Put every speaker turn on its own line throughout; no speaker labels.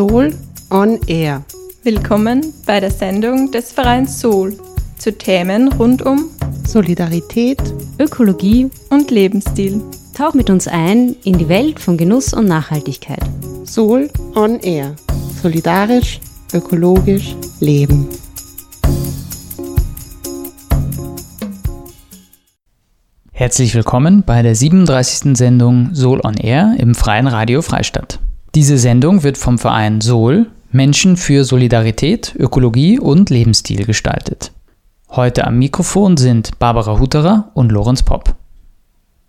Soul on Air.
Willkommen bei der Sendung des Vereins Soul zu Themen rund um
Solidarität,
Ökologie und Lebensstil.
Tauch mit uns ein in die Welt von Genuss und Nachhaltigkeit.
Soul on Air. Solidarisch, ökologisch, leben.
Herzlich willkommen bei der 37. Sendung Soul on Air im Freien Radio Freistadt. Diese Sendung wird vom Verein Soul Menschen für Solidarität, Ökologie und Lebensstil gestaltet. Heute am Mikrofon sind Barbara Hutterer und Lorenz Popp.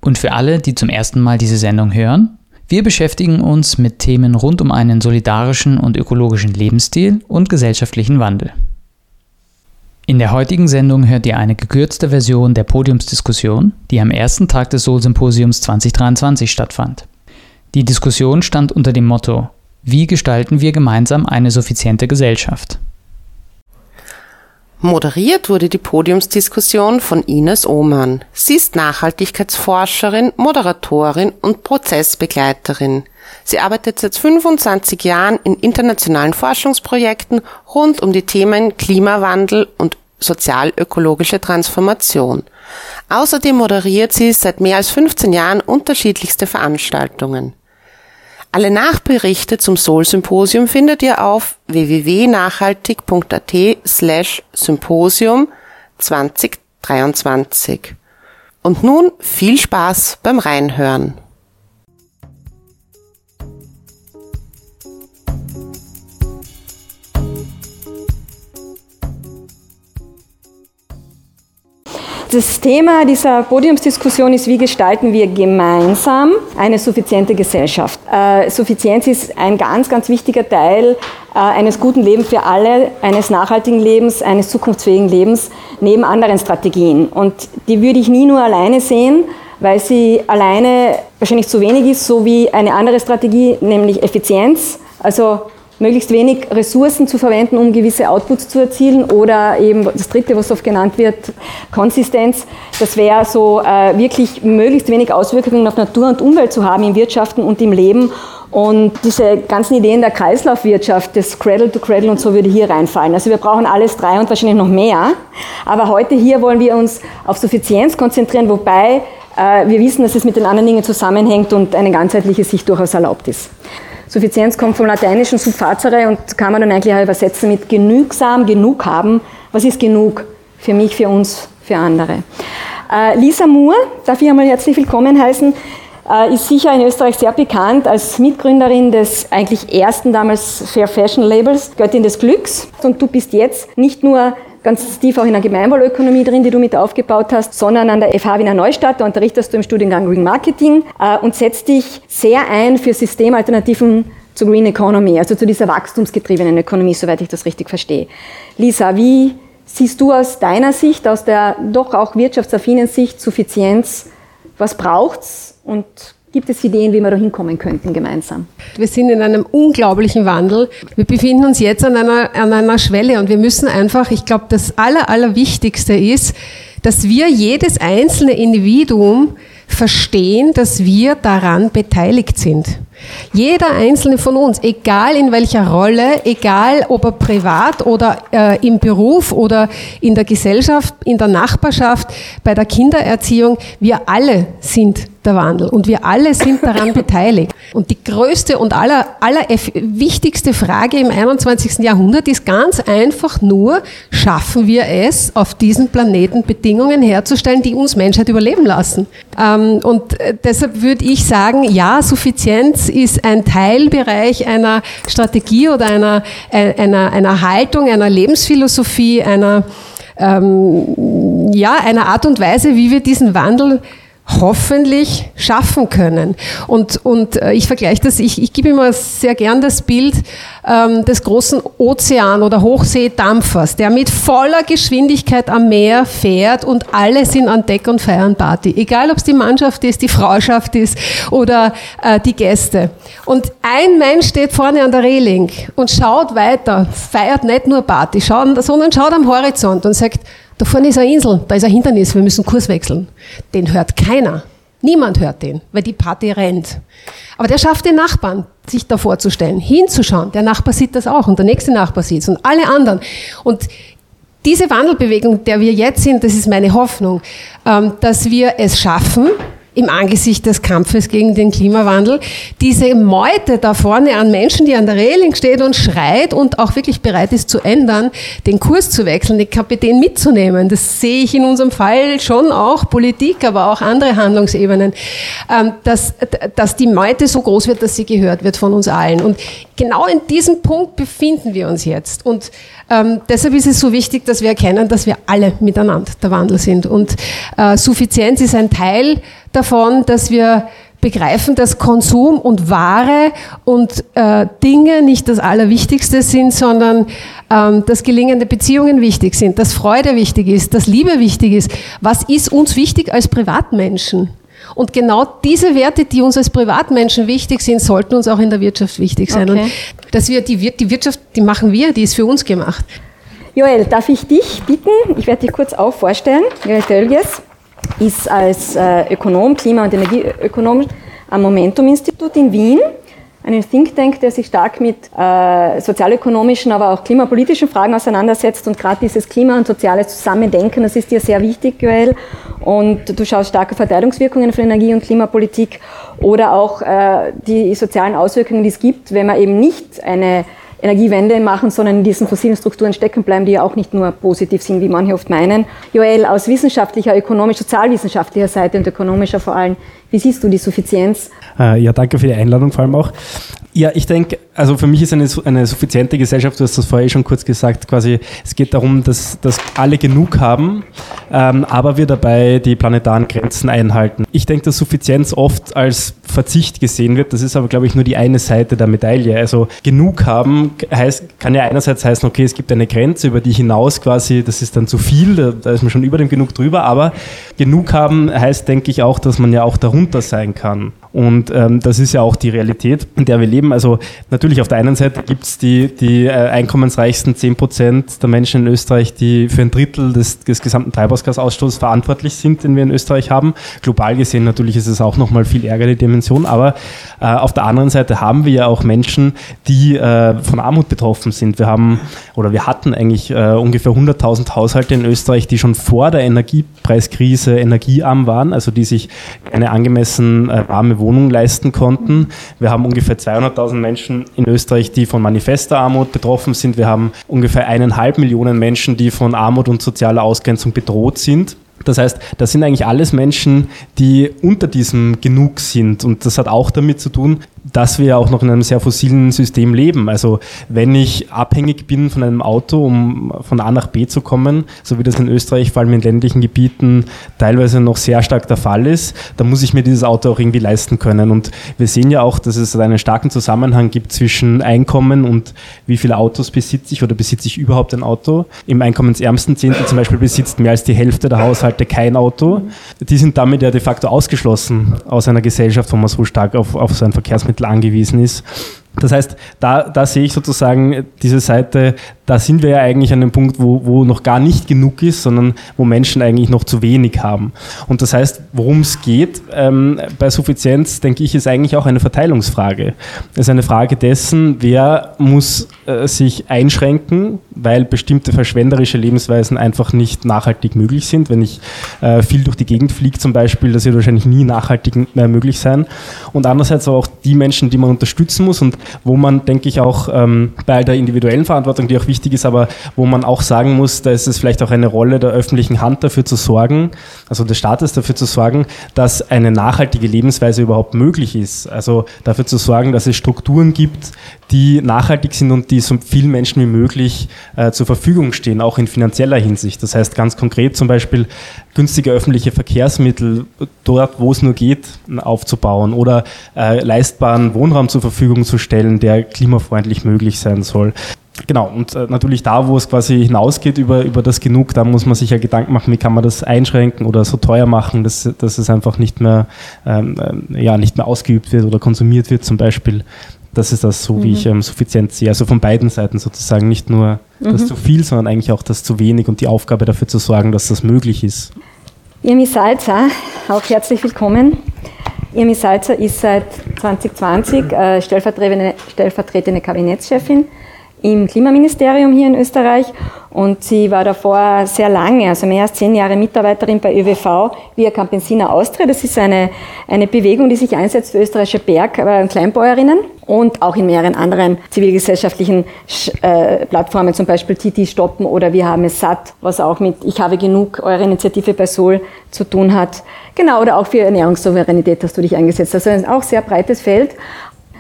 Und für alle, die zum ersten Mal diese Sendung hören, wir beschäftigen uns mit Themen rund um einen solidarischen und ökologischen Lebensstil und gesellschaftlichen Wandel. In der heutigen Sendung hört ihr eine gekürzte Version der Podiumsdiskussion, die am ersten Tag des Soul-Symposiums 2023 stattfand. Die Diskussion stand unter dem Motto Wie gestalten wir gemeinsam eine suffiziente Gesellschaft?
Moderiert wurde die Podiumsdiskussion von Ines Ohmann. Sie ist Nachhaltigkeitsforscherin, Moderatorin und Prozessbegleiterin. Sie arbeitet seit 25 Jahren in internationalen Forschungsprojekten rund um die Themen Klimawandel und sozialökologische Transformation. Außerdem moderiert sie seit mehr als 15 Jahren unterschiedlichste Veranstaltungen. Alle Nachberichte zum Soul-Symposium findet ihr auf www.nachhaltig.at slash Symposium 2023. Und nun viel Spaß beim Reinhören.
Das Thema dieser Podiumsdiskussion ist, wie gestalten wir gemeinsam eine suffiziente Gesellschaft. Äh, Suffizienz ist ein ganz, ganz wichtiger Teil äh, eines guten Lebens für alle, eines nachhaltigen Lebens, eines zukunftsfähigen Lebens, neben anderen Strategien. Und die würde ich nie nur alleine sehen, weil sie alleine wahrscheinlich zu wenig ist, so wie eine andere Strategie, nämlich Effizienz. Also möglichst wenig Ressourcen zu verwenden, um gewisse Outputs zu erzielen oder eben das dritte, was oft genannt wird, Konsistenz. Das wäre so äh, wirklich möglichst wenig Auswirkungen auf Natur und Umwelt zu haben im Wirtschaften und im Leben. Und diese ganzen Ideen der Kreislaufwirtschaft, das Cradle to Cradle und so würde hier reinfallen. Also wir brauchen alles drei und wahrscheinlich noch mehr. Aber heute hier wollen wir uns auf Suffizienz konzentrieren, wobei äh, wir wissen, dass es mit den anderen Dingen zusammenhängt und eine ganzheitliche Sicht durchaus erlaubt ist. Suffizienz kommt vom lateinischen subfacere und kann man dann eigentlich auch übersetzen mit genügsam, genug haben. Was ist genug für mich, für uns, für andere? Äh, Lisa Moore, darf ich einmal herzlich willkommen heißen, äh, ist sicher in Österreich sehr bekannt als Mitgründerin des eigentlich ersten damals Fair Fashion Labels, Göttin des Glücks. Und du bist jetzt nicht nur ganz tief auch in der Gemeinwohlökonomie drin, die du mit aufgebaut hast, sondern an der FH Wiener Neustadt. Da unterrichtest du im Studiengang Green Marketing äh, und setzt dich sehr ein für Systemalternativen zur Green Economy, also zu dieser wachstumsgetriebenen Ökonomie, soweit ich das richtig verstehe. Lisa, wie siehst du aus deiner Sicht, aus der doch auch wirtschaftsaffinen Sicht Suffizienz, was braucht's und Gibt es Ideen, wie wir da hinkommen könnten gemeinsam?
Wir sind in einem unglaublichen Wandel. Wir befinden uns jetzt an einer, an einer Schwelle und wir müssen einfach, ich glaube, das Aller, Allerwichtigste ist, dass wir jedes einzelne Individuum verstehen, dass wir daran beteiligt sind. Jeder einzelne von uns, egal in welcher Rolle, egal ob er privat oder äh, im Beruf oder in der Gesellschaft, in der Nachbarschaft, bei der Kindererziehung, wir alle sind der Wandel und wir alle sind daran beteiligt. Und die größte und aller, aller wichtigste Frage im 21. Jahrhundert ist ganz einfach nur, schaffen wir es, auf diesem Planeten Bedingungen herzustellen, die uns Menschheit überleben lassen? Ähm, und äh, deshalb würde ich sagen, ja, Suffizienz ist ein Teilbereich einer Strategie oder einer, äh, einer, einer Haltung, einer Lebensphilosophie, einer, ähm, ja, einer Art und Weise, wie wir diesen Wandel hoffentlich schaffen können. Und, und äh, ich vergleiche das, ich, ich gebe immer sehr gern das Bild ähm, des großen Ozean- oder Hochseedampfers, der mit voller Geschwindigkeit am Meer fährt und alle sind an Deck und feiern Party. Egal, ob es die Mannschaft ist, die Frauschaft ist oder äh, die Gäste. Und ein Mensch steht vorne an der Reling und schaut weiter, feiert nicht nur Party, schaut, sondern schaut am Horizont und sagt, da vorne ist eine Insel, da ist ein Hindernis, wir müssen Kurs wechseln. Den hört keiner. Niemand hört den, weil die Party rennt. Aber der schafft den Nachbarn, sich da vorzustellen, hinzuschauen. Der Nachbar sieht das auch und der nächste Nachbar sieht es und alle anderen. Und diese Wandelbewegung, der wir jetzt sind, das ist meine Hoffnung, ähm, dass wir es schaffen, im Angesicht des Kampfes gegen den Klimawandel, diese Meute da vorne an Menschen, die an der Reling steht und schreit und auch wirklich bereit ist zu ändern, den Kurs zu wechseln, den Kapitän mitzunehmen. Das sehe ich in unserem Fall schon auch Politik, aber auch andere Handlungsebenen, ähm, dass, dass die Meute so groß wird, dass sie gehört wird von uns allen. Und genau in diesem Punkt befinden wir uns jetzt. Und ähm, deshalb ist es so wichtig, dass wir erkennen, dass wir alle miteinander der Wandel sind. Und äh, Suffizienz ist ein Teil davon, dass wir begreifen, dass Konsum und Ware und äh, Dinge nicht das Allerwichtigste sind, sondern ähm, dass gelingende Beziehungen wichtig sind, dass Freude wichtig ist, dass Liebe wichtig ist. Was ist uns wichtig als Privatmenschen? Und genau diese Werte, die uns als Privatmenschen wichtig sind, sollten uns auch in der Wirtschaft wichtig sein. Okay. Und dass wir die, die Wirtschaft, die machen wir, die ist für uns gemacht.
Joel, darf ich dich bitten? Ich werde dich kurz auch vorstellen. Joel Tölges ist als äh, Ökonom, Klima- und Energieökonom am Momentum-Institut in Wien einen Think Tank, der sich stark mit äh, sozialökonomischen, aber auch klimapolitischen Fragen auseinandersetzt und gerade dieses Klima und soziales Zusammendenken, das ist dir sehr wichtig, Joel. Und du schaust starke Verteilungswirkungen von Energie- und Klimapolitik oder auch äh, die sozialen Auswirkungen, die es gibt, wenn man eben nicht eine Energiewende machen, sondern in diesen fossilen Strukturen stecken bleiben, die ja auch nicht nur positiv sind, wie manche oft meinen. Joel, aus wissenschaftlicher, ökonomisch, sozialwissenschaftlicher Seite und ökonomischer vor allem, wie siehst du die Suffizienz?
Äh, ja, danke für die Einladung vor allem auch. Ja, ich denke, also für mich ist eine, eine suffiziente Gesellschaft, du hast das vorher eh schon kurz gesagt, quasi, es geht darum, dass, dass alle genug haben, ähm, aber wir dabei die planetaren Grenzen einhalten. Ich denke, dass Suffizienz oft als Verzicht gesehen wird, das ist aber, glaube ich, nur die eine Seite der Medaille. Also genug haben heißt, kann ja einerseits heißen, okay, es gibt eine Grenze, über die hinaus quasi, das ist dann zu viel, da, da ist man schon über dem genug drüber, aber genug haben heißt, denke ich, auch, dass man ja auch darunter sein kann. Und ähm, das ist ja auch die Realität, in der wir leben. Also natürlich auf der einen Seite gibt es die, die äh, einkommensreichsten 10 Prozent der Menschen in Österreich, die für ein Drittel des, des gesamten Treibhausgasausstoßes verantwortlich sind, den wir in Österreich haben. Global gesehen natürlich ist es auch nochmal viel ärger die Dimension, aber äh, auf der anderen Seite haben wir ja auch Menschen, die äh, von Armut betroffen sind. Wir haben oder wir hatten eigentlich äh, ungefähr 100.000 Haushalte in Österreich, die schon vor der Energiepreiskrise energiearm waren, also die sich eine angemessen äh, warme Wohnung leisten konnten. Wir haben ungefähr 200.000 Menschen in Österreich, die von manifester Armut betroffen sind. Wir haben ungefähr eineinhalb Millionen Menschen, die von Armut und sozialer Ausgrenzung bedroht sind. Das heißt, das sind eigentlich alles Menschen, die unter diesem Genug sind. Und das hat auch damit zu tun, dass wir auch noch in einem sehr fossilen System leben. Also wenn ich abhängig bin von einem Auto, um von A nach B zu kommen, so wie das in Österreich vor allem in ländlichen Gebieten teilweise noch sehr stark der Fall ist, dann muss ich mir dieses Auto auch irgendwie leisten können. Und wir sehen ja auch, dass es einen starken Zusammenhang gibt zwischen Einkommen und wie viele Autos besitze ich oder besitze ich überhaupt ein Auto. Im einkommensärmsten Zehntel zum Beispiel besitzt mehr als die Hälfte der Haushalte kein Auto. Die sind damit ja de facto ausgeschlossen aus einer Gesellschaft, wo man so stark auf, auf so ein Verkehrsmittel Lebensmittel angewiesen ist. Das heißt, da, da sehe ich sozusagen diese Seite da sind wir ja eigentlich an dem Punkt, wo, wo noch gar nicht genug ist, sondern wo Menschen eigentlich noch zu wenig haben. Und das heißt, worum es geht ähm, bei Suffizienz, denke ich, ist eigentlich auch eine Verteilungsfrage. Es ist eine Frage dessen, wer muss äh, sich einschränken, weil bestimmte verschwenderische Lebensweisen einfach nicht nachhaltig möglich sind. Wenn ich äh, viel durch die Gegend fliege zum Beispiel, das wird wahrscheinlich nie nachhaltig mehr möglich sein. Und andererseits auch die Menschen, die man unterstützen muss und wo man, denke ich, auch ähm, bei der individuellen Verantwortung, die auch wichtig ist, aber wo man auch sagen muss, da ist es vielleicht auch eine Rolle der öffentlichen Hand dafür zu sorgen, also des Staates dafür zu sorgen, dass eine nachhaltige Lebensweise überhaupt möglich ist. Also dafür zu sorgen, dass es Strukturen gibt, die nachhaltig sind und die so vielen Menschen wie möglich äh, zur Verfügung stehen, auch in finanzieller Hinsicht. Das heißt ganz konkret zum Beispiel günstige öffentliche Verkehrsmittel dort, wo es nur geht, aufzubauen oder äh, leistbaren Wohnraum zur Verfügung zu stellen, der klimafreundlich möglich sein soll. Genau, und äh, natürlich da, wo es quasi hinausgeht über, über das Genug, da muss man sich ja Gedanken machen, wie kann man das einschränken oder so teuer machen, dass, dass es einfach nicht mehr, ähm, äh, ja, nicht mehr ausgeübt wird oder konsumiert wird zum Beispiel. Das ist das so, mhm. wie ich ähm, suffizient sehe. Also von beiden Seiten sozusagen nicht nur das mhm. zu viel, sondern eigentlich auch das zu wenig und die Aufgabe dafür zu sorgen, dass das möglich ist.
Irmi Salzer, auch herzlich willkommen. Irmi Salzer ist seit 2020 äh, stellvertretende, stellvertretende Kabinettschefin im Klimaministerium hier in Österreich und sie war davor sehr lange, also mehr als zehn Jahre Mitarbeiterin bei ÖWV via Campesina Austria. Das ist eine, eine Bewegung, die sich einsetzt für österreichische Berg- und äh, Kleinbäuerinnen und auch in mehreren anderen zivilgesellschaftlichen äh, Plattformen, zum Beispiel Titi Stoppen oder Wir haben es satt, was auch mit Ich habe genug, eure Initiative bei Sol zu tun hat. Genau, oder auch für Ernährungssouveränität hast du dich eingesetzt. Also ein auch sehr breites Feld.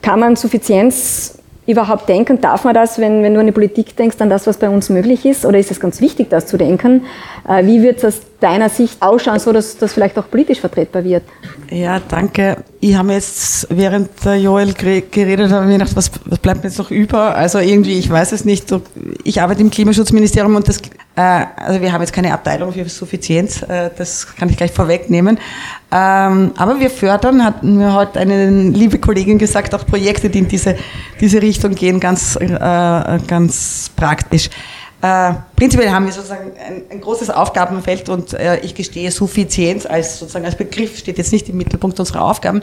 Kann man Suffizienz überhaupt denken? Darf man das, wenn, wenn du an die Politik denkst, an das, was bei uns möglich ist? Oder ist es ganz wichtig, das zu denken? Äh, wie wird aus deiner Sicht ausschauen, so dass das vielleicht auch politisch vertretbar wird?
Ja, danke. Ich habe jetzt, während der Joel geredet hat, mir gedacht, was, was bleibt mir jetzt noch über? Also irgendwie, ich weiß es nicht. Ich arbeite im Klimaschutzministerium und das, äh, also wir haben jetzt keine Abteilung für Suffizienz, äh, das kann ich gleich vorwegnehmen. Ähm, aber wir fördern, hat mir heute eine liebe Kollegin gesagt, auch Projekte, die in diese, diese Richtung gehen, ganz, äh, ganz praktisch. Äh, prinzipiell haben wir sozusagen ein, ein großes Aufgabenfeld und äh, ich gestehe, Suffizienz als sozusagen als Begriff steht jetzt nicht im Mittelpunkt unserer Aufgaben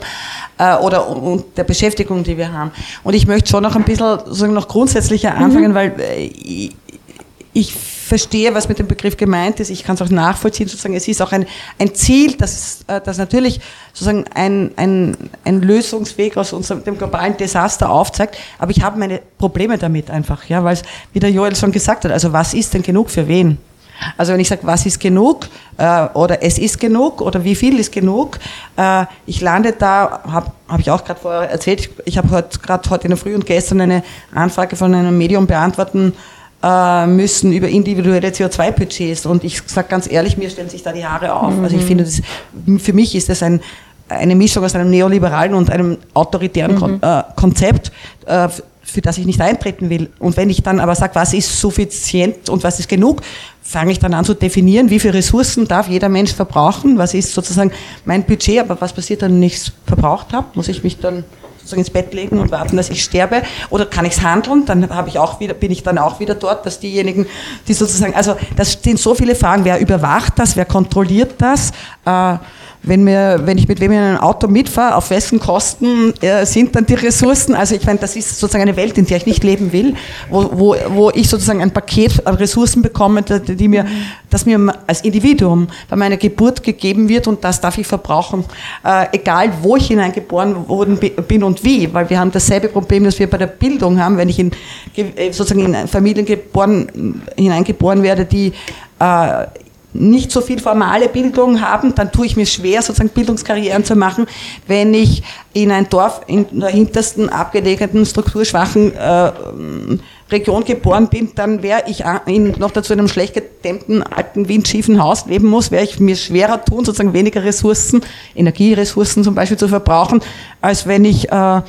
äh, oder und der Beschäftigung, die wir haben. Und ich möchte schon noch ein bisschen sozusagen noch grundsätzlicher anfangen, mhm. weil äh, ich, verstehe, was mit dem Begriff gemeint ist. Ich kann es auch nachvollziehen, sozusagen. Es ist auch ein, ein Ziel, das, äh, das natürlich sozusagen ein, ein, ein Lösungsweg aus unserem, dem globalen Desaster aufzeigt. Aber ich habe meine Probleme damit einfach, ja, weil es, wie der Joel schon gesagt hat, also was ist denn genug für wen? Also wenn ich sage, was ist genug äh, oder es ist genug oder wie viel ist genug, äh, ich lande da, habe hab ich auch gerade vorher erzählt, ich, ich habe heute gerade heute in der Früh und gestern eine Anfrage von einem Medium beantworten müssen über individuelle CO2-Budgets. Und ich sage ganz ehrlich, mir stellen sich da die Haare auf. Mhm. Also ich finde, das, für mich ist das ein, eine Mischung aus einem neoliberalen und einem autoritären mhm. Kon äh, Konzept, äh, für das ich nicht eintreten will. Und wenn ich dann aber sage, was ist suffizient und was ist genug, fange ich dann an zu definieren, wie viele Ressourcen darf jeder Mensch verbrauchen, was ist sozusagen mein Budget, aber was passiert dann, wenn ich es verbraucht habe, muss ich mich dann sozusagen ins Bett legen und warten, dass ich sterbe? Oder kann ich es handeln? Dann habe ich auch wieder, bin ich dann auch wieder dort, dass diejenigen, die sozusagen, also das sind so viele Fragen. Wer überwacht das? Wer kontrolliert das? Äh, wenn, mir, wenn ich mit wem in einem Auto mitfahre, auf wessen Kosten äh, sind dann die Ressourcen? Also ich meine, das ist sozusagen eine Welt, in der ich nicht leben will, wo, wo, wo ich sozusagen ein Paket an Ressourcen bekomme, die, die mir, das mir als Individuum bei meiner Geburt gegeben wird und das darf ich verbrauchen, äh, egal wo ich hineingeboren worden bin und wie, weil wir haben dasselbe Problem, das wir bei der Bildung haben, wenn ich in, sozusagen in Familien geboren, hineingeboren werde, die äh, nicht so viel formale Bildung haben, dann tue ich mir schwer, sozusagen Bildungskarrieren zu machen. Wenn ich in ein Dorf in der hintersten abgelegenen, strukturschwachen äh, Region geboren bin, dann wäre ich in noch dazu in einem schlecht gedämmten, alten, windschiefen Haus leben muss, wäre ich mir schwerer tun, sozusagen weniger Ressourcen, Energieressourcen zum Beispiel zu verbrauchen, als wenn ich äh,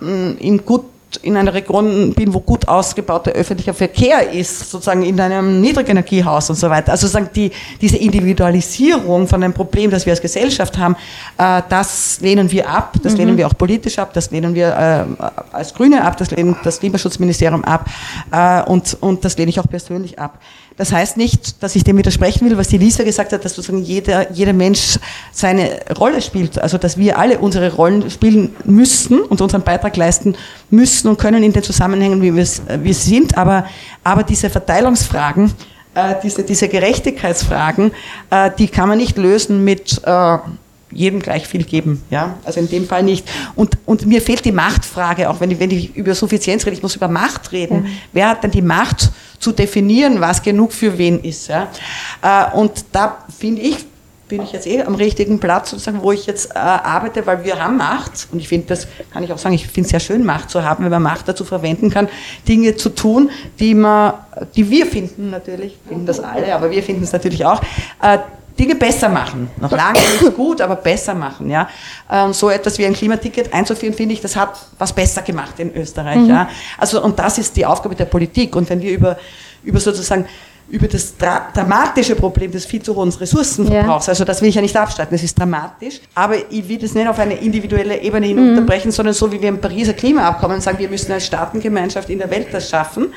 in gut in einer Region bin, wo gut ausgebauter öffentlicher Verkehr ist, sozusagen in einem Niedrigenergiehaus und so weiter. Also sozusagen die, diese Individualisierung von einem Problem, das wir als Gesellschaft haben, äh, das lehnen wir ab, das mhm. lehnen wir auch politisch ab, das lehnen wir äh, als Grüne ab, das lehnt das Klimaschutzministerium ab äh, und, und das lehne ich auch persönlich ab. Das heißt nicht, dass ich dem widersprechen will, was die Lisa gesagt hat, dass sozusagen jeder, jeder Mensch seine Rolle spielt. Also, dass wir alle unsere Rollen spielen müssen und unseren Beitrag leisten müssen und können in den Zusammenhängen, wie wir es wir sind. Aber, aber diese Verteilungsfragen, äh, diese, diese Gerechtigkeitsfragen, äh, die kann man nicht lösen mit, äh, jedem gleich viel geben. Ja? Also in dem Fall nicht. Und, und mir fehlt die Machtfrage, auch wenn ich, wenn ich über Suffizienz rede, ich muss über Macht reden. Ja. Wer hat denn die Macht zu definieren, was genug für wen ist? Ja? Äh, und da finde ich, bin ich jetzt eh am richtigen Platz, sozusagen, wo ich jetzt äh, arbeite, weil wir haben Macht. Und ich finde, das kann ich auch sagen, ich finde es sehr schön, Macht zu haben, wenn man Macht dazu verwenden kann, Dinge zu tun, die, man, die wir finden natürlich, finden das alle, aber wir finden es natürlich auch, äh, Dinge besser machen. Noch lange nicht gut, aber besser machen. Ja. Ähm, so etwas wie ein Klimaticket einzuführen, finde ich, das hat was besser gemacht in Österreich. Mhm. Ja. Also, und das ist die Aufgabe der Politik. Und wenn wir über, über sozusagen über das dra dramatische Problem des viel zu hohen Ressourcenverbrauchs. Ja. Also das will ich ja nicht abstreiten, das ist dramatisch. Aber ich will das nicht auf eine individuelle Ebene hin mhm. unterbrechen, sondern so wie wir im Pariser Klimaabkommen sagen, wir müssen als Staatengemeinschaft in der Welt das schaffen,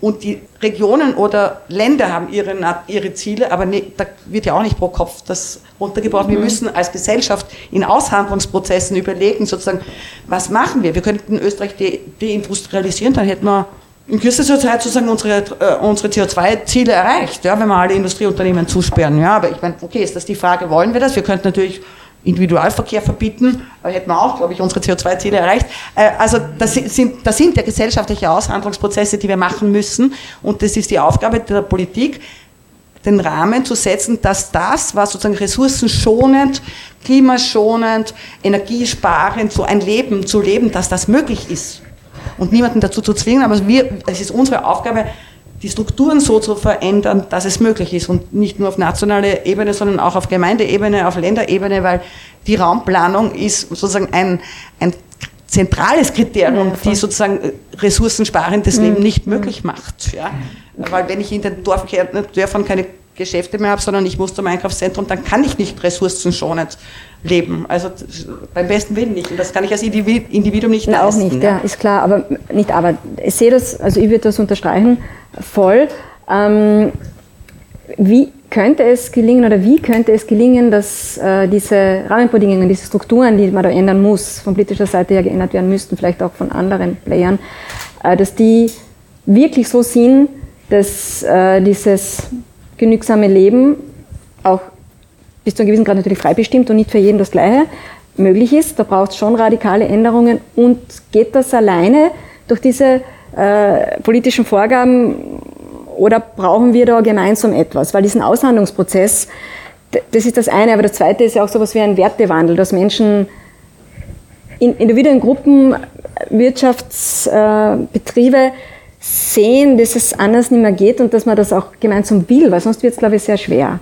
und die Regionen oder Länder haben ihre, ihre Ziele, aber ne, da wird ja auch nicht pro Kopf das runtergebrochen. Wir mhm. müssen als Gesellschaft in Aushandlungsprozessen überlegen, sozusagen, was machen wir? Wir könnten Österreich de deindustrialisieren, dann hätten wir in kürzester Zeit sozusagen unsere, äh, unsere CO2-Ziele erreicht, ja, wenn wir alle Industrieunternehmen zusperren. Ja, aber ich meine, okay, ist das die Frage, wollen wir das? Wir könnten natürlich Individualverkehr verbieten, da hätten wir auch, glaube ich, unsere CO2-Ziele erreicht. Äh, also das sind, das sind ja gesellschaftliche Aushandlungsprozesse, die wir machen müssen und das ist die Aufgabe der Politik, den Rahmen zu setzen, dass das, was sozusagen ressourcenschonend, klimaschonend, energiesparend, so ein Leben zu leben, dass das möglich ist. Und niemanden dazu zu zwingen, aber wir, es ist unsere Aufgabe, die Strukturen so zu verändern, dass es möglich ist und nicht nur auf nationaler Ebene, sondern auch auf Gemeindeebene, auf Länderebene, weil die Raumplanung ist sozusagen ein, ein zentrales Kriterium, ja, die sozusagen ressourcensparendes mhm. Leben nicht möglich macht. Ja? Weil wenn ich in den Dörfern keine Geschäfte mehr habe, sondern ich muss zum Einkaufszentrum, dann kann ich nicht ressourcenschonend leben. Also beim besten Willen nicht. Und das kann ich als Individuum nicht
Nein, leisten. Auch nicht, ja. ja, ist klar. Aber nicht aber. Ich sehe das, also ich würde das unterstreichen, voll. Ähm, wie könnte es gelingen oder wie könnte es gelingen, dass äh, diese Rahmenbedingungen, diese Strukturen, die man da ändern muss, von politischer Seite her geändert werden müssten, vielleicht auch von anderen Playern, äh, dass die wirklich so sind, dass äh, dieses genügsame Leben auch bis zu einem gewissen Grad natürlich frei bestimmt und nicht für jeden das Gleiche möglich ist. Da braucht es schon radikale Änderungen und geht das alleine durch diese äh, politischen Vorgaben oder brauchen wir da gemeinsam etwas? Weil diesen Aushandlungsprozess, das ist das eine, aber das zweite ist ja auch so etwas wie ein Wertewandel, dass Menschen in individuellen Gruppen, Wirtschaftsbetriebe äh, sehen, dass es anders nicht mehr geht und dass man das auch gemeinsam will, weil sonst wird es, glaube ich, sehr schwer.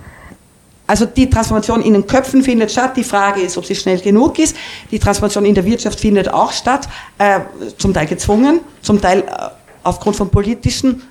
Also die Transformation in den Köpfen findet statt. Die Frage ist, ob sie schnell genug ist. Die Transformation in der Wirtschaft findet auch statt, äh, zum Teil gezwungen, zum Teil äh, aufgrund von politischen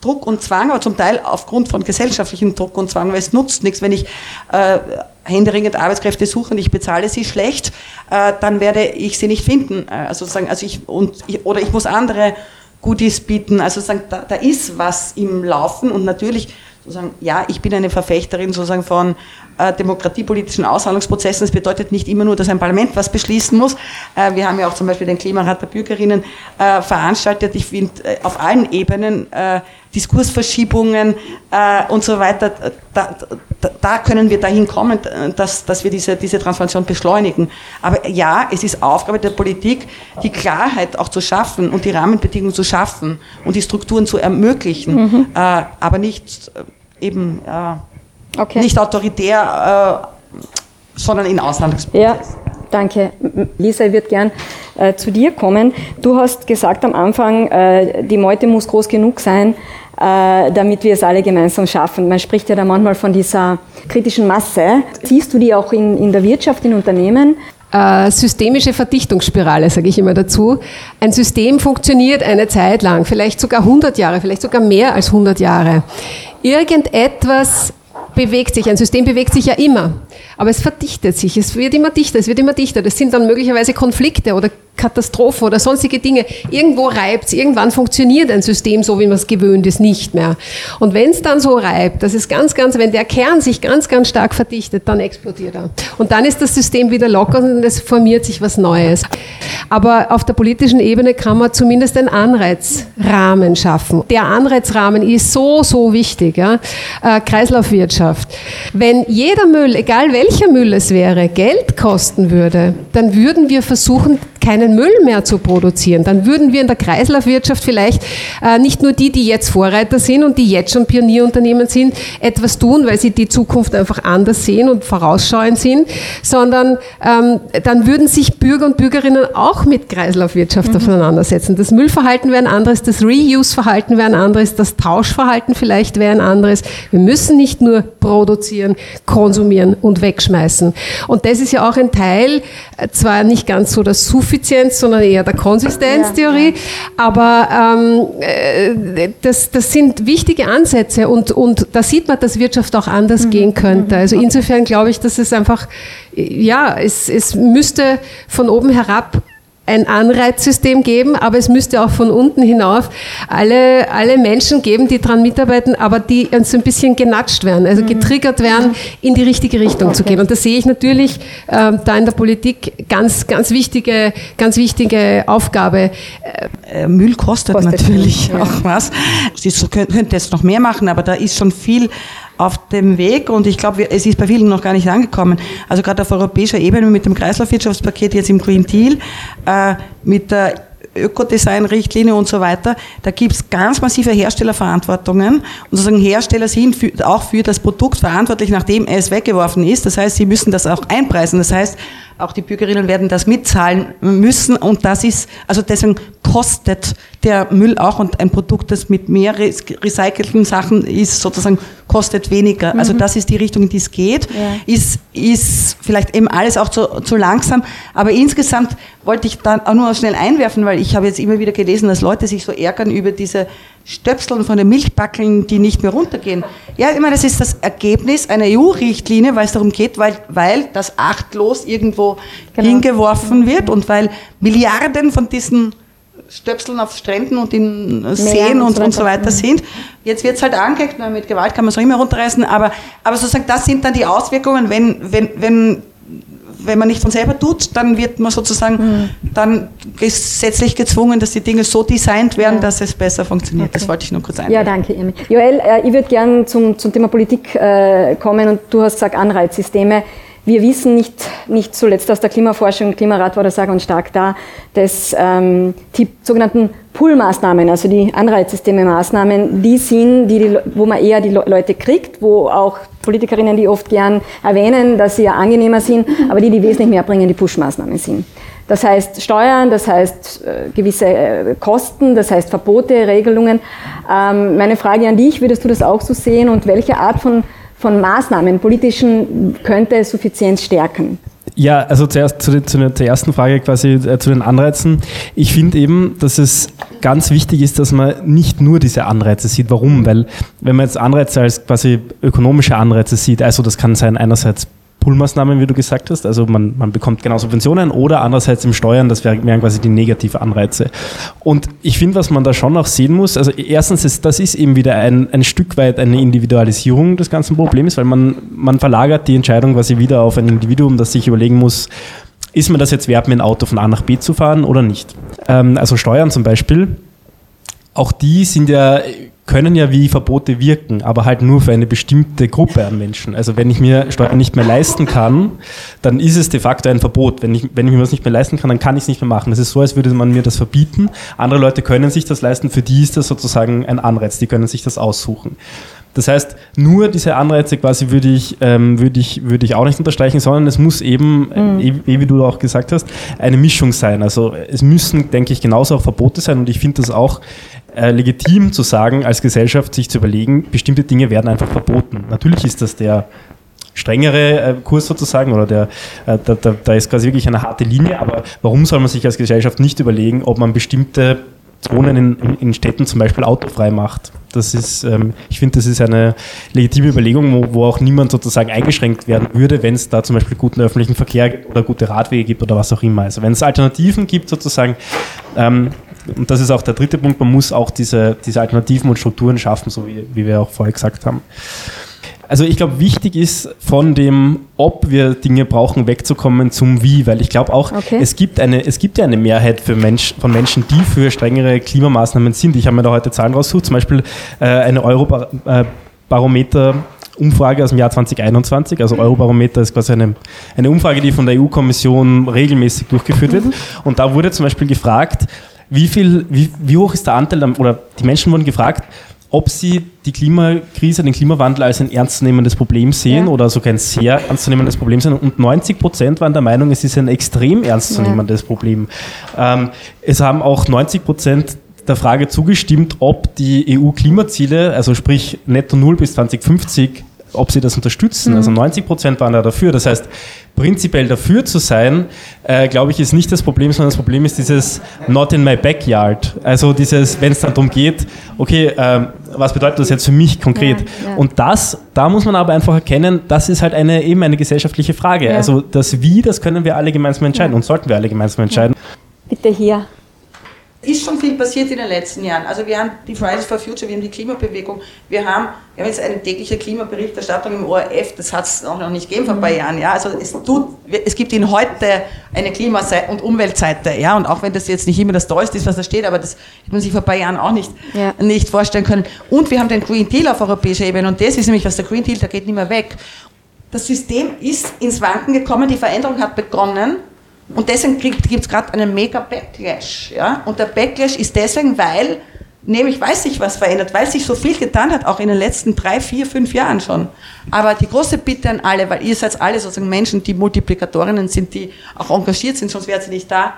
Druck und Zwang, aber zum Teil aufgrund von gesellschaftlichem Druck und Zwang, weil es nutzt nichts, wenn ich äh, händeringend Arbeitskräfte suche und ich bezahle sie schlecht, äh, dann werde ich sie nicht finden. Äh, also sozusagen, also ich und ich, oder ich muss andere Goodies bieten. Also sozusagen, da, da ist was im Laufen und natürlich sozusagen, ja, ich bin eine Verfechterin sozusagen von äh, demokratiepolitischen Aushandlungsprozessen. Das bedeutet nicht immer nur, dass ein Parlament was beschließen muss. Äh, wir haben ja auch zum Beispiel den Klimarat der Bürgerinnen äh, veranstaltet. Ich finde äh, auf allen Ebenen äh, Diskursverschiebungen äh, und so weiter. Da, da, da, können wir dahin kommen, dass, dass wir diese, diese Transformation beschleunigen. Aber ja, es ist Aufgabe der Politik, die Klarheit auch zu schaffen und die Rahmenbedingungen zu schaffen und die Strukturen zu ermöglichen, mhm. aber nicht eben Okay. Nicht autoritär, äh, sondern in Aushandlungsprozess.
Ja, danke. Lisa, ich würde gern äh, zu dir kommen. Du hast gesagt am Anfang, äh, die Meute muss groß genug sein, äh, damit wir es alle gemeinsam schaffen. Man spricht ja da manchmal von dieser kritischen Masse. Siehst du die auch in, in der Wirtschaft, in Unternehmen?
Äh, systemische Verdichtungsspirale, sage ich immer dazu. Ein System funktioniert eine Zeit lang, vielleicht sogar 100 Jahre, vielleicht sogar mehr als 100 Jahre. Irgendetwas bewegt sich. Ein System bewegt sich ja immer. Aber es verdichtet sich. Es wird immer dichter, es wird immer dichter. Das sind dann möglicherweise Konflikte oder Katastrophen oder sonstige Dinge. Irgendwo reibt es, irgendwann funktioniert ein System so, wie man es gewöhnt ist, nicht mehr. Und wenn es dann so reibt, das ist ganz, ganz, wenn der Kern sich ganz, ganz stark verdichtet, dann explodiert er. Und dann ist das System wieder locker und es formiert sich was Neues. Aber auf der politischen Ebene kann man zumindest einen Anreizrahmen schaffen. Der Anreizrahmen ist so, so wichtig. Ja? Äh, Kreislaufwirtschaft. Wenn jeder Müll, egal welcher Müll es wäre, Geld kosten würde, dann würden wir versuchen, keinen Müll mehr zu produzieren. Dann würden wir in der Kreislaufwirtschaft vielleicht äh, nicht nur die, die jetzt Vorreiter sind und die jetzt schon Pionierunternehmen sind, etwas tun, weil sie die Zukunft einfach anders sehen und vorausschauend sind, sondern ähm, dann würden sich Bürger und Bürgerinnen auch mit Kreislaufwirtschaft mhm. auseinandersetzen. Das Müllverhalten wäre ein anderes, das Reuse-Verhalten wäre ein anderes, das Tauschverhalten vielleicht wäre ein anderes. Wir müssen nicht nur produzieren, konsumieren und wegschmeißen. Und das ist ja auch ein Teil, äh, zwar nicht ganz so das Suffizienz, Suffizienz, sondern eher der Konsistenztheorie. Aber ähm, äh, das, das sind wichtige Ansätze und, und da sieht man, dass Wirtschaft auch anders mhm. gehen könnte. Also insofern glaube ich, dass es einfach, ja, es, es müsste von oben herab ein Anreizsystem geben, aber es müsste auch von unten hinauf alle, alle Menschen geben, die daran mitarbeiten, aber die so ein bisschen genatscht werden, also mhm. getriggert werden, in die richtige Richtung okay. zu gehen. Und das sehe ich natürlich äh, da in der Politik ganz, ganz wichtige, ganz wichtige Aufgabe.
Äh, Müll kostet, kostet natürlich ja. auch was. Sie könnte jetzt noch mehr machen, aber da ist schon viel auf dem Weg und ich glaube, es ist bei vielen noch gar nicht angekommen. Also gerade auf europäischer Ebene mit dem Kreislaufwirtschaftspaket jetzt im Green Deal, äh, mit der Ökodesign-Richtlinie und so weiter, da gibt es ganz massive Herstellerverantwortungen und sozusagen Hersteller sind für, auch für das Produkt verantwortlich, nachdem es weggeworfen ist. Das heißt, sie müssen das auch einpreisen. Das heißt, auch die Bürgerinnen werden das mitzahlen müssen und das ist, also deswegen kostet der Müll auch und ein Produkt, das mit mehr recycelten Sachen ist, sozusagen kostet weniger. Also mhm. das ist die Richtung, in die es geht. Ja. Ist, ist vielleicht eben alles auch zu, zu langsam, aber insgesamt wollte ich dann auch nur schnell einwerfen, weil ich habe jetzt immer wieder gelesen, dass Leute sich so ärgern über diese Stöpseln von den Milchbackeln, die nicht mehr runtergehen. Ja, ich meine, das ist das Ergebnis einer EU-Richtlinie, weil es darum geht, weil, weil das achtlos irgendwo genau. hingeworfen wird und weil Milliarden von diesen Stöpseln auf Stränden und in Seen und, und, so weiter sind. Jetzt wird es halt angeeckt, mit Gewalt kann man es auch immer runterreißen, aber, aber sozusagen das sind dann die Auswirkungen, wenn, wenn, wenn wenn man nicht von selber tut, dann wird man sozusagen mhm. dann gesetzlich gezwungen, dass die Dinge so designt werden, ja. dass es besser funktioniert. Okay. Das wollte ich nur kurz einbringen.
Ja, danke, Irmi. Joel, äh, ich würde gerne zum, zum Thema Politik äh, kommen und du hast gesagt Anreizsysteme. Wir wissen nicht, nicht zuletzt aus der Klimaforschung, Klimarat war da sagen und stark da, dass ähm, die sogenannten Pull-Maßnahmen, also die Anreizsysteme-Maßnahmen, die sind, die, die, wo man eher die Leute kriegt, wo auch Politikerinnen, die oft gern erwähnen, dass sie ja angenehmer sind, aber die, die wesentlich mehr bringen, die Push-Maßnahmen sind. Das heißt Steuern, das heißt äh, gewisse äh, Kosten, das heißt Verbote, Regelungen. Ähm, meine Frage an dich, würdest du das auch so sehen und welche Art von von Maßnahmen, politischen, könnte Suffizienz stärken?
Ja, also zuerst zu, zu der ersten Frage quasi äh, zu den Anreizen. Ich finde eben, dass es ganz wichtig ist, dass man nicht nur diese Anreize sieht. Warum? Weil wenn man jetzt Anreize als quasi ökonomische Anreize sieht, also das kann sein einerseits Pull-Maßnahmen, wie du gesagt hast. Also man, man bekommt genau Subventionen oder andererseits im Steuern, das wären quasi die negative Anreize. Und ich finde, was man da schon auch sehen muss, also erstens, ist, das ist eben wieder ein, ein Stück weit eine Individualisierung des ganzen Problems, weil man, man verlagert die Entscheidung quasi wieder auf ein Individuum, das sich überlegen muss, ist mir das jetzt wert, mit ein Auto von A nach B zu fahren oder nicht? Ähm, also Steuern zum Beispiel, auch die sind ja können ja wie Verbote wirken, aber halt nur für eine bestimmte Gruppe an Menschen. Also wenn ich mir Steuern nicht mehr leisten kann, dann ist es de facto ein Verbot. Wenn ich, wenn ich mir was nicht mehr leisten kann, dann kann ich es nicht mehr machen. Es ist so, als würde man mir das verbieten. Andere Leute können sich das leisten, für die ist das sozusagen ein Anreiz, die können sich das aussuchen. Das heißt, nur diese Anreize quasi würde ich, ähm, würde ich, würde ich auch nicht unterstreichen, sondern es muss eben, mhm. eh, wie du auch gesagt hast, eine Mischung sein. Also es müssen, denke ich, genauso auch Verbote sein und ich finde das auch äh, legitim zu sagen, als Gesellschaft sich zu überlegen, bestimmte Dinge werden einfach verboten. Natürlich ist das der strengere äh, Kurs sozusagen oder der, äh, da, da, da ist quasi wirklich eine harte Linie, aber warum soll man sich als Gesellschaft nicht überlegen, ob man bestimmte Zonen in, in Städten zum Beispiel autofrei macht. Das ist, ähm, ich finde, das ist eine legitime Überlegung, wo, wo auch niemand sozusagen eingeschränkt werden würde, wenn es da zum Beispiel guten öffentlichen Verkehr oder gute Radwege gibt oder was auch immer. Also wenn es Alternativen gibt sozusagen, ähm, und das ist auch der dritte Punkt, man muss auch diese, diese Alternativen und Strukturen schaffen, so wie, wie wir auch vorher gesagt haben. Also ich glaube, wichtig ist von dem, ob wir Dinge brauchen, wegzukommen zum Wie, weil ich glaube auch, okay. es, gibt eine, es gibt ja eine Mehrheit für Mensch, von Menschen, die für strengere Klimamaßnahmen sind. Ich habe mir da heute Zahlen rausgesucht, zum Beispiel äh, eine Eurobarometer Umfrage aus dem Jahr 2021. Also Eurobarometer ist quasi eine, eine Umfrage, die von der EU-Kommission regelmäßig durchgeführt wird. Mhm. Und da wurde zum Beispiel gefragt, wie viel, wie, wie hoch ist der Anteil, oder die Menschen wurden gefragt, ob sie die Klimakrise, den Klimawandel als ein ernstzunehmendes Problem sehen ja. oder sogar ein sehr ernstzunehmendes Problem sehen. Und 90 Prozent waren der Meinung, es ist ein extrem ernstzunehmendes ja. Problem. Ähm, es haben auch 90 Prozent der Frage zugestimmt, ob die EU-Klimaziele, also sprich Netto Null bis 2050, ob sie das unterstützen. Mhm. Also 90 Prozent waren da dafür. Das heißt, prinzipiell dafür zu sein, äh, glaube ich, ist nicht das Problem, sondern das Problem ist dieses Not in my backyard. Also dieses, wenn es dann darum geht, okay, äh, was bedeutet das jetzt für mich konkret? Ja, ja. Und das, da muss man aber einfach erkennen, das ist halt eine eben eine gesellschaftliche Frage. Ja. Also das Wie, das können wir alle gemeinsam entscheiden und sollten wir alle gemeinsam entscheiden.
Bitte hier.
Ist schon viel passiert in den letzten Jahren. Also wir haben die Fridays for Future, wir haben die Klimabewegung, wir haben, wir haben jetzt eine tägliche Klimaberichterstattung im ORF, das hat es auch noch nicht gegeben vor ein paar Jahren. Ja? Also es, tut, es gibt in heute eine Klima- und Umweltseite, ja, und auch wenn das jetzt nicht immer das Tollste ist, was da steht, aber das hätte man sich vor ein paar Jahren auch nicht,
Ja.
nicht vorstellen können. Und wir haben den Green Deal auf europäischer Ebene und das ist nämlich, was der Green Deal, der geht nicht mehr weg. Das System ist ins Wanken gekommen, die Veränderung hat begonnen und deswegen gibt es gerade einen mega Backlash. Ja? Und der Backlash ist deswegen, weil nämlich weiß sich was verändert, weil sich so viel getan hat, auch in den letzten drei, vier, fünf Jahren schon. Aber die große Bitte an alle, weil ihr seid alle sozusagen Menschen, die Multiplikatorinnen sind, die auch engagiert sind, sonst wären sie nicht da,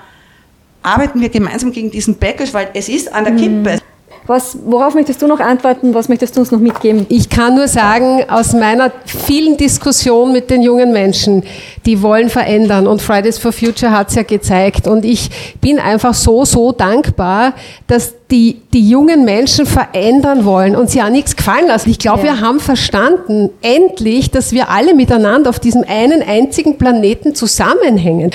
arbeiten wir gemeinsam gegen diesen Backlash, weil es ist an der Kippe.
Was, worauf möchtest du noch antworten? Was möchtest du uns noch mitgeben?
Ich kann nur sagen, aus meiner vielen Diskussion mit den jungen Menschen, die wollen verändern und Fridays for Future hat es ja gezeigt und ich bin einfach so, so dankbar, dass die, die jungen Menschen verändern wollen und sie auch nichts gefallen lassen. Ich glaube,
Ja.
wir haben verstanden, endlich, dass wir alle miteinander auf diesem einen einzigen Planeten zusammenhängen.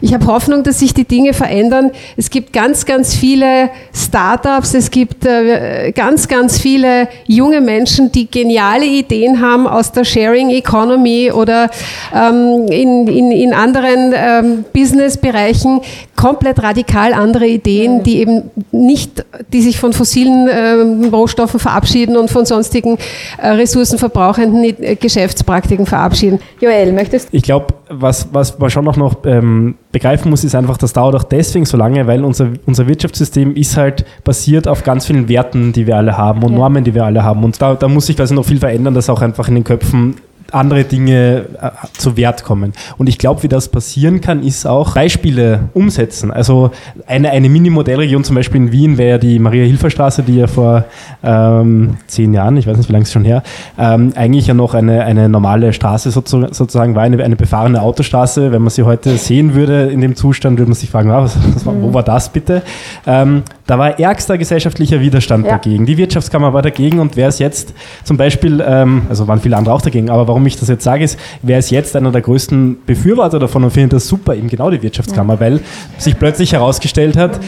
Ich habe Hoffnung, dass sich die Dinge verändern. Es gibt ganz, ganz viele Startups, es gibt äh, ganz, ganz viele junge Menschen, die geniale Ideen haben aus der Sharing Economy oder ähm, in, in, in anderen ähm, Businessbereichen komplett radikal andere Ideen, die eben nicht, die sich von fossilen ähm, Rohstoffen verabschieden und von sonstigen äh, ressourcenverbrauchenden äh, Geschäftspraktiken verabschieden.
Joel, möchtest
Ich glaube, was, was man schon auch noch ähm, begreifen muss, ist einfach, das dauert auch deswegen so lange, weil unser, unser Wirtschaftssystem ist halt basiert auf ganz vielen Werten, die wir alle haben und
Ja.
Normen, die wir alle haben. Und da, da muss sich quasi noch viel verändern, dass auch einfach in den Köpfen andere Dinge äh, zu Wert kommen. Und ich glaube, wie das passieren kann, ist auch Beispiele umsetzen. Also eine, eine Mini-Modellregion zum Beispiel in Wien wäre ja die Maria-Hilfer-Straße, die ja vor ähm, zehn Jahren, ich weiß nicht, wie lange es schon her, ähm, eigentlich ja noch eine, eine normale Straße sozu- sozusagen war, eine, eine befahrene Autostraße. Wenn man sie heute sehen würde in dem Zustand, würde man sich fragen, ah, was, was wo war das bitte? Ähm, da war ärgster gesellschaftlicher Widerstand
Ja.
dagegen. Die Wirtschaftskammer war dagegen und wer ist jetzt zum Beispiel, ähm, also waren viele andere auch dagegen, aber warum ich das jetzt sage, ist, wer ist jetzt einer der größten Befürworter davon und findet das super, eben genau die Wirtschaftskammer, weil sich plötzlich herausgestellt hat,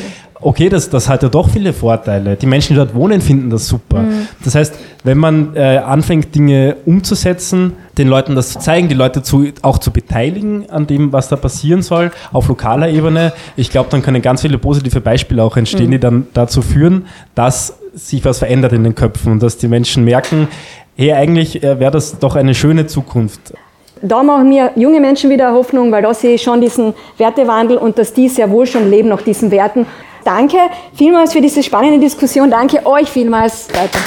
okay, das, das hat ja doch viele Vorteile. Die Menschen, die dort wohnen, finden das super. Das heißt, wenn man äh, anfängt, Dinge umzusetzen, den Leuten das zu zeigen, die Leute zu, auch zu beteiligen an dem, was da passieren soll, auf lokaler Ebene, ich glaube, dann können ganz viele positive Beispiele auch entstehen, die dann dazu führen, dass sich was verändert in den Köpfen und dass die Menschen merken, hey, eigentlich äh, wäre das doch eine schöne Zukunft.
Da machen mir junge Menschen wieder Hoffnung, weil da sehe ich schon diesen Wertewandel und dass die sehr wohl schon leben nach diesen Werten. Danke vielmals für diese spannende Diskussion. Danke euch vielmals. Weiter.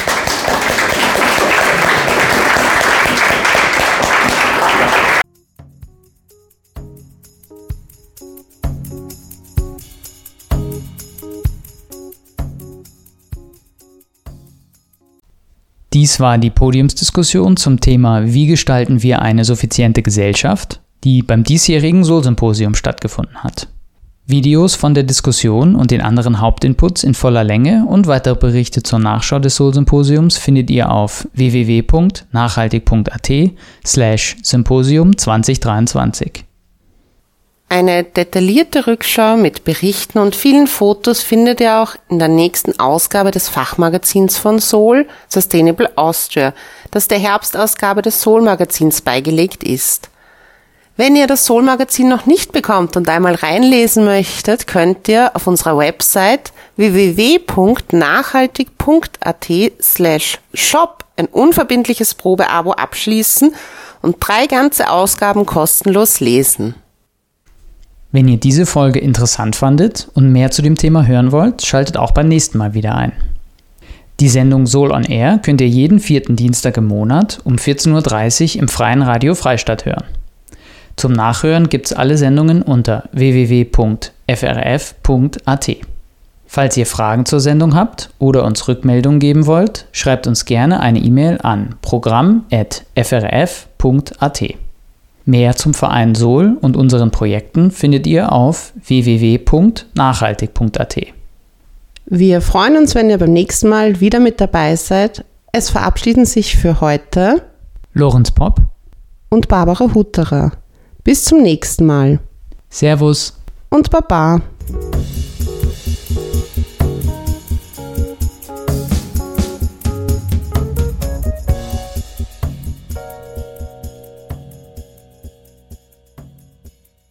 Dies war die Podiumsdiskussion zum Thema Wie gestalten wir eine suffiziente Gesellschaft, die beim diesjährigen Sol-Symposium stattgefunden hat. Videos von der Diskussion und den anderen Hauptinputs in voller Länge und weitere Berichte zur Nachschau des Sol-Symposiums findet ihr auf www.nachhaltig.at slash Symposium 2023.
Eine detaillierte Rückschau mit Berichten und vielen Fotos findet ihr auch in der nächsten Ausgabe des Fachmagazins von Sol, Sustainable Austria, das der Herbstausgabe des Sol-Magazins beigelegt ist. Wenn ihr das Sol-Magazin noch nicht bekommt und einmal reinlesen möchtet, könnt ihr auf unserer Website www.nachhaltig.at slash shop ein unverbindliches Probeabo abschließen und drei ganze Ausgaben kostenlos lesen.
Wenn ihr diese Folge interessant fandet und mehr zu dem Thema hören wollt, schaltet auch beim nächsten Mal wieder ein. Die Sendung Soul on Air könnt ihr jeden vierten Dienstag im Monat um 14.30 Uhr im freien Radio Freistadt hören. Zum Nachhören gibt's alle Sendungen unter www.frf.at. Falls ihr Fragen zur Sendung habt oder uns Rückmeldungen geben wollt, schreibt uns gerne eine E-Mail an programm.frf.at. Mehr zum Verein Sol und unseren Projekten findet ihr auf www.nachhaltig.at.
Wir freuen uns, wenn ihr beim nächsten Mal wieder mit dabei seid. Es verabschieden sich für heute
Lorenz Popp,
und Barbara Hutterer. Bis zum nächsten Mal.
Servus.
Und Baba.